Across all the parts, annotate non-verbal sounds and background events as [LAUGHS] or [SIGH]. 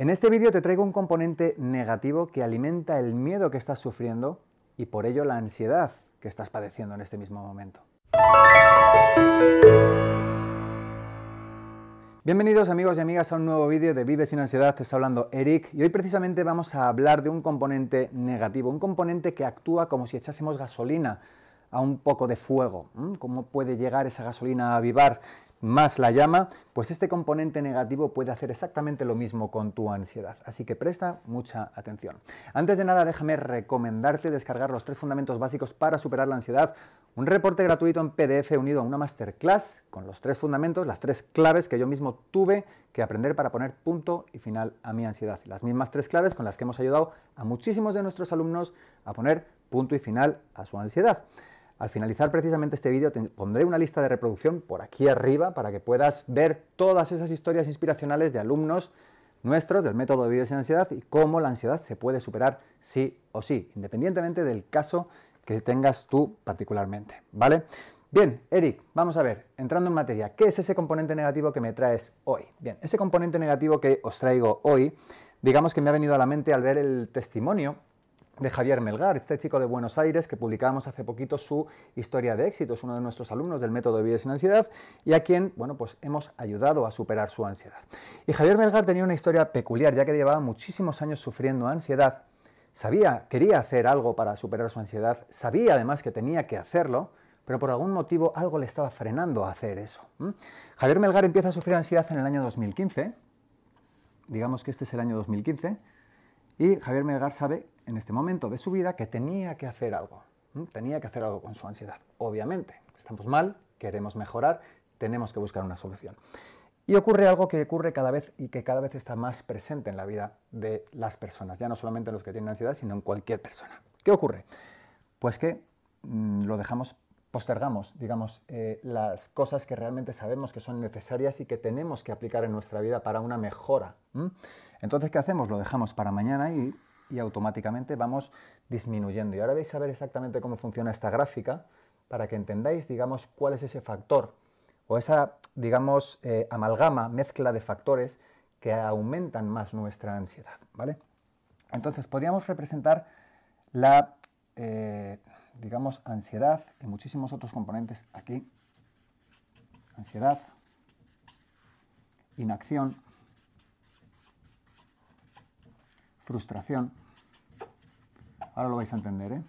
En este vídeo te traigo un componente negativo que alimenta el miedo que estás sufriendo y por ello la ansiedad que estás padeciendo en este mismo momento. Bienvenidos amigos y amigas a un nuevo vídeo de Vive sin ansiedad, te está hablando Eric y hoy precisamente vamos a hablar de un componente negativo, un componente que actúa como si echásemos gasolina a un poco de fuego. ¿Cómo puede llegar esa gasolina a avivar más la llama, pues este componente negativo puede hacer exactamente lo mismo con tu ansiedad. Así que presta mucha atención. Antes de nada, déjame recomendarte descargar los tres fundamentos básicos para superar la ansiedad. Un reporte gratuito en PDF unido a una masterclass con los tres fundamentos, las tres claves que yo mismo tuve que aprender para poner punto y final a mi ansiedad. Las mismas tres claves con las que hemos ayudado a muchísimos de nuestros alumnos a poner punto y final a su ansiedad. Al finalizar precisamente este vídeo te pondré una lista de reproducción por aquí arriba para que puedas ver todas esas historias inspiracionales de alumnos nuestros del método de vida sin ansiedad y cómo la ansiedad se puede superar sí o sí, independientemente del caso que tengas tú particularmente, ¿vale? Bien, Eric, vamos a ver, entrando en materia, ¿qué es ese componente negativo que me traes hoy? Bien, ese componente negativo que os traigo hoy, digamos que me ha venido a la mente al ver el testimonio de Javier Melgar, este chico de Buenos Aires que publicamos hace poquito su historia de éxito, es uno de nuestros alumnos del método de vida sin ansiedad y a quien, bueno, pues hemos ayudado a superar su ansiedad. Y Javier Melgar tenía una historia peculiar, ya que llevaba muchísimos años sufriendo ansiedad, sabía, quería hacer algo para superar su ansiedad, sabía además que tenía que hacerlo, pero por algún motivo algo le estaba frenando a hacer eso. Javier Melgar empieza a sufrir ansiedad en el año 2015, digamos que este es el año 2015, y Javier Melgar sabe en este momento de su vida que tenía que hacer algo. Tenía que hacer algo con su ansiedad. Obviamente, estamos mal, queremos mejorar, tenemos que buscar una solución. Y ocurre algo que ocurre cada vez y que cada vez está más presente en la vida de las personas, ya no solamente los que tienen ansiedad, sino en cualquier persona. ¿Qué ocurre? Pues que mm, lo dejamos, postergamos, digamos, eh, las cosas que realmente sabemos que son necesarias y que tenemos que aplicar en nuestra vida para una mejora. Entonces, ¿qué hacemos? Lo dejamos para mañana y automáticamente vamos disminuyendo. Y ahora vais a ver exactamente cómo funciona esta gráfica para que entendáis, digamos, cuál es ese factor o esa, digamos, eh, amalgama, mezcla de factores que aumentan más nuestra ansiedad, ¿vale? Entonces, podríamos representar la, eh, digamos, ansiedad y muchísimos otros componentes aquí. Ansiedad, inacción, frustración. Ahora lo vais a entender, ¿eh?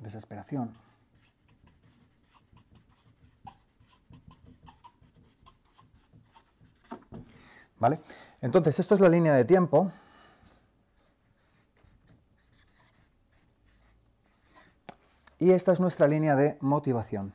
Desesperación. ¿Vale? Entonces, esto es la línea de tiempo. Y esta es nuestra línea de motivación.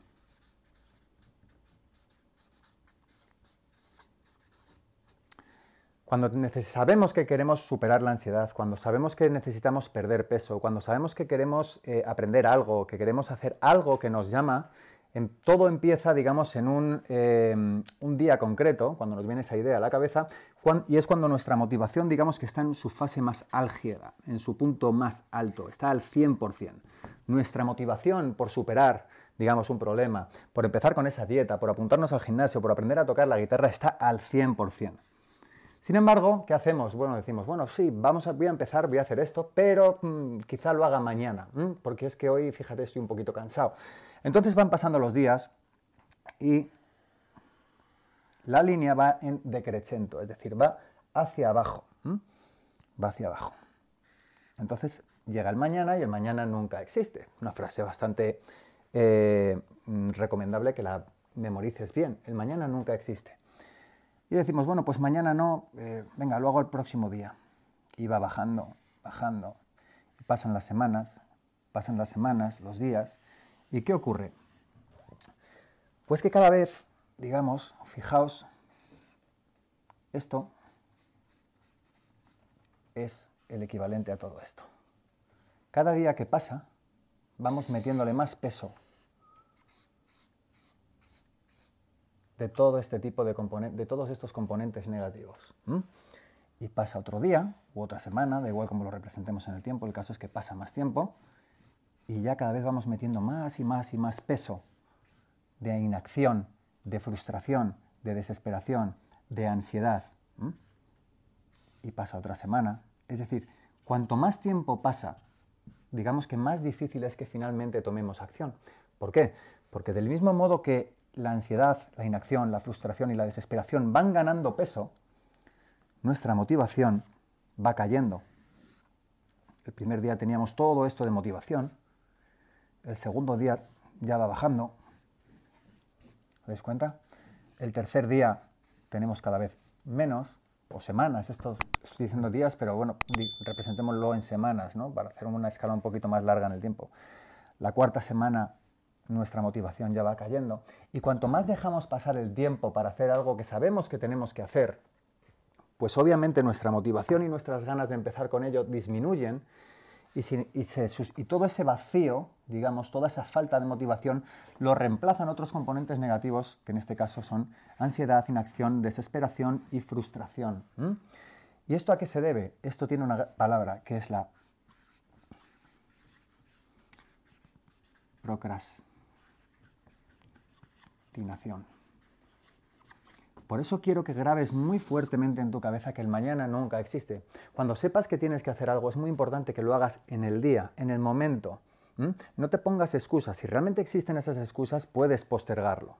Cuando sabemos que queremos superar la ansiedad, cuando sabemos que necesitamos perder peso, cuando sabemos que queremos eh, aprender algo, que queremos hacer algo que nos llama, en, todo empieza, digamos, en un, em, un, día concreto, cuando nos viene esa idea a la cabeza, y es cuando nuestra motivación, digamos, que está en su fase más álgida, en su punto más alto, está al 100%. Nuestra motivación por superar, digamos, un problema, por empezar con esa dieta, por apuntarnos al gimnasio, por aprender a tocar la guitarra, está al 100%. Sin embargo, ¿qué hacemos? Bueno, decimos, bueno, sí, vamos a, voy a empezar, voy a hacer esto, pero mm, quizá lo haga mañana, porque es que hoy, fíjate, estoy un poquito cansado. Entonces van pasando los días y la línea va en decreciento, es decir, va hacia abajo, va hacia abajo. Entonces llega el mañana y el mañana nunca existe. Una frase bastante eh, mm, recomendable que la memorices bien. El mañana nunca existe. Y decimos, bueno, pues mañana no, eh, venga, lo hago el próximo día. Y va bajando, bajando. Pasan las semanas, pasan las semanas, los días. ¿Y qué ocurre? Pues que cada vez, digamos, fijaos, esto es el equivalente a todo esto. Cada día que pasa, vamos metiéndole más peso de todo este tipo de componentes, de todos estos componentes negativos. Y pasa otro día u otra semana, da igual como lo representemos en el tiempo, el caso es que pasa más tiempo y ya cada vez vamos metiendo más y más y más peso de inacción, de frustración, de desesperación, de ansiedad. Y pasa otra semana. Es decir, cuanto más tiempo pasa, digamos que más difícil es que finalmente tomemos acción. ¿Por qué? Porque del mismo modo que la ansiedad, la inacción, la frustración y la desesperación van ganando peso, nuestra motivación va cayendo. El primer día teníamos todo esto de motivación, el segundo día ya va bajando, ¿os dais cuenta? El tercer día tenemos cada vez menos, o semanas, esto estoy diciendo días, pero bueno, representémoslo en semanas, ¿no? Para hacer una escala un poquito más larga en el tiempo. La cuarta semana nuestra motivación ya va cayendo. Y cuanto más dejamos pasar el tiempo para hacer algo que sabemos que tenemos que hacer, pues obviamente nuestra motivación y nuestras ganas de empezar con ello disminuyen y, y, todo ese vacío, digamos, toda esa falta de motivación, lo reemplazan otros componentes negativos, que en este caso son ansiedad, inacción, desesperación y frustración. ¿Y esto a qué se debe? Esto tiene una palabra que es la procrastinación. Por eso quiero que grabes muy fuertemente en tu cabeza que el mañana nunca existe. Cuando sepas que tienes que hacer algo, es muy importante que lo hagas en el día, en el momento. No te pongas excusas. Si realmente existen esas excusas, puedes postergarlo.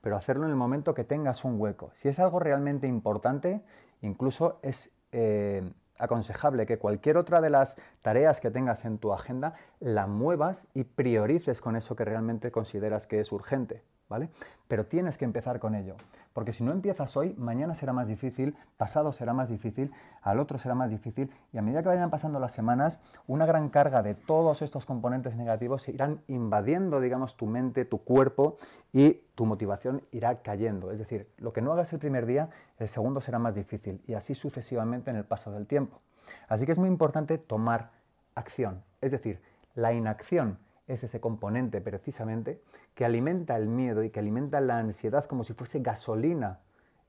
Pero hacerlo en el momento que tengas un hueco. Si es algo realmente importante, incluso es eh, aconsejable que cualquier otra de las tareas que tengas en tu agenda la muevas y priorices con eso que realmente consideras que es urgente. ¿Vale? Pero tienes que empezar con ello, porque si no empiezas hoy, mañana será más difícil, pasado será más difícil, al otro será más difícil, y a medida que vayan pasando las semanas, una gran carga de todos estos componentes negativos irán invadiendo, digamos, tu mente, tu cuerpo, y tu motivación irá cayendo. Es decir, lo que no hagas el primer día, el segundo será más difícil, y así sucesivamente en el paso del tiempo. Así que es muy importante tomar acción, es decir, la inacción es ese componente precisamente que alimenta el miedo y que alimenta la ansiedad como si fuese gasolina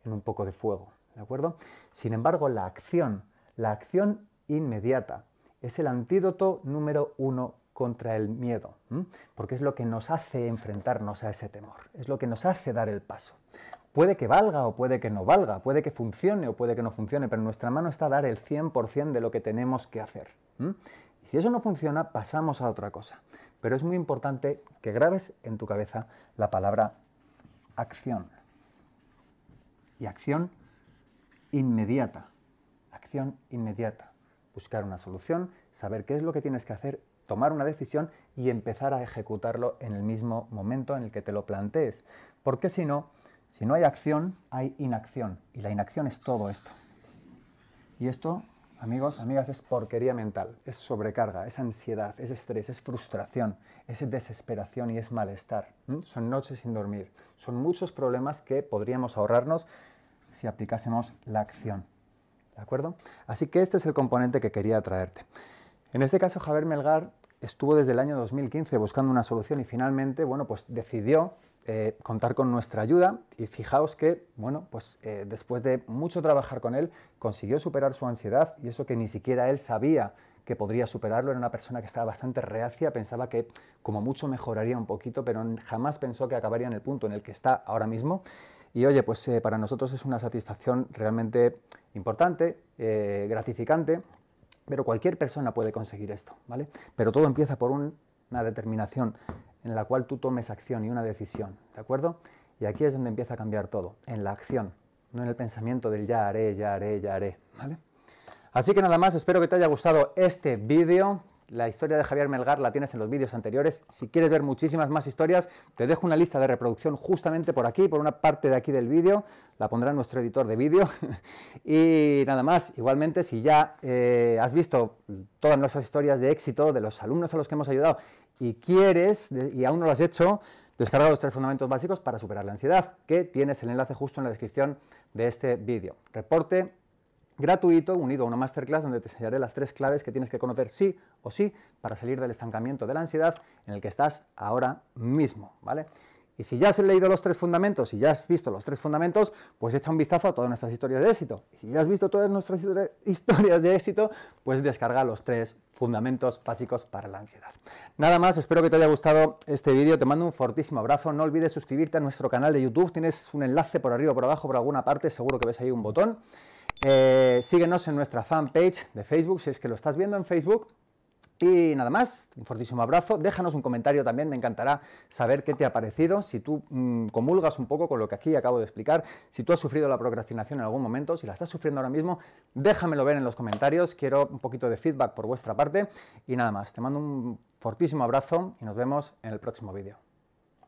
en un poco de fuego. ¿De acuerdo? Sin embargo, la acción, la acción inmediata, es el antídoto número uno contra el miedo, porque es lo que nos hace enfrentarnos a ese temor, es lo que nos hace dar el paso. Puede que valga o puede que no valga, puede que funcione o puede que no funcione, pero en nuestra mano está dar el 100% de lo que tenemos que hacer. Y si eso no funciona, pasamos a otra cosa. Pero es muy importante que grabes en tu cabeza la palabra acción. Y acción inmediata. Acción inmediata. Buscar una solución, saber qué es lo que tienes que hacer, tomar una decisión y empezar a ejecutarlo en el mismo momento en el que te lo plantees. Porque si no, si no hay acción, hay inacción. Y la inacción es todo esto. Y esto Amigos, amigas, es porquería mental, es sobrecarga, es ansiedad, es estrés, es frustración, es desesperación y es malestar. Son noches sin dormir, son muchos problemas que podríamos ahorrarnos si aplicásemos la acción. ¿De acuerdo? Así que este es el componente que quería traerte. En este caso, Javier Melgar estuvo desde el año 2015 buscando una solución y finalmente, bueno, pues decidió eh, contar con nuestra ayuda y fijaos que, bueno, pues eh, después de mucho trabajar con él, consiguió superar su ansiedad y eso que ni siquiera él sabía que podría superarlo, era una persona que estaba bastante reacia, pensaba que como mucho mejoraría un poquito, pero jamás pensó que acabaría en el punto en el que está ahora mismo. Y oye, pues eh, para nosotros es una satisfacción realmente importante, gratificante, pero cualquier persona puede conseguir esto, ¿vale? Pero todo empieza por una determinación en la cual tú tomes acción y una decisión, ¿de acuerdo? Y aquí es donde empieza a cambiar todo, en la acción, no en el pensamiento del ya haré, ya haré, ya haré, ¿vale? Así que nada más, espero que te haya gustado este vídeo. La historia de Javier Melgar la tienes en los vídeos anteriores. Si quieres ver muchísimas más historias, te dejo una lista de reproducción justamente por aquí, por una parte de aquí del vídeo. La pondrá nuestro editor de vídeo. [LAUGHS] y nada más, igualmente, si ya eh, has visto todas nuestras historias de éxito de los alumnos a los que hemos ayudado y quieres, y aún no lo has hecho, descarga los tres fundamentos básicos para superar la ansiedad, que tienes el enlace justo en la descripción de este vídeo. Reporte gratuito unido a una masterclass donde te enseñaré las tres claves que tienes que conocer sí o sí para salir del estancamiento de la ansiedad en el que estás ahora mismo, ¿vale? Y si ya has leído los tres fundamentos, y ya has visto los tres fundamentos, pues echa un vistazo a todas nuestras historias de éxito. Y si ya has visto todas nuestras historias de éxito, pues descarga los tres fundamentos básicos para la ansiedad. Nada más, espero que te haya gustado este vídeo, te mando un fortísimo abrazo, no olvides suscribirte a nuestro canal de YouTube, tienes un enlace por arriba por abajo, por alguna parte, seguro que ves ahí un botón. Eh, síguenos en nuestra fanpage de Facebook, si es que lo estás viendo en Facebook, y nada más, un fortísimo abrazo. Déjanos un comentario también, me encantará saber qué te ha parecido, si tú mm, comulgas un poco con lo que aquí acabo de explicar, si tú has sufrido la procrastinación en algún momento, si la estás sufriendo ahora mismo, déjamelo ver en los comentarios, quiero un poquito de feedback por vuestra parte. Y nada más, te mando un fortísimo abrazo y nos vemos en el próximo vídeo.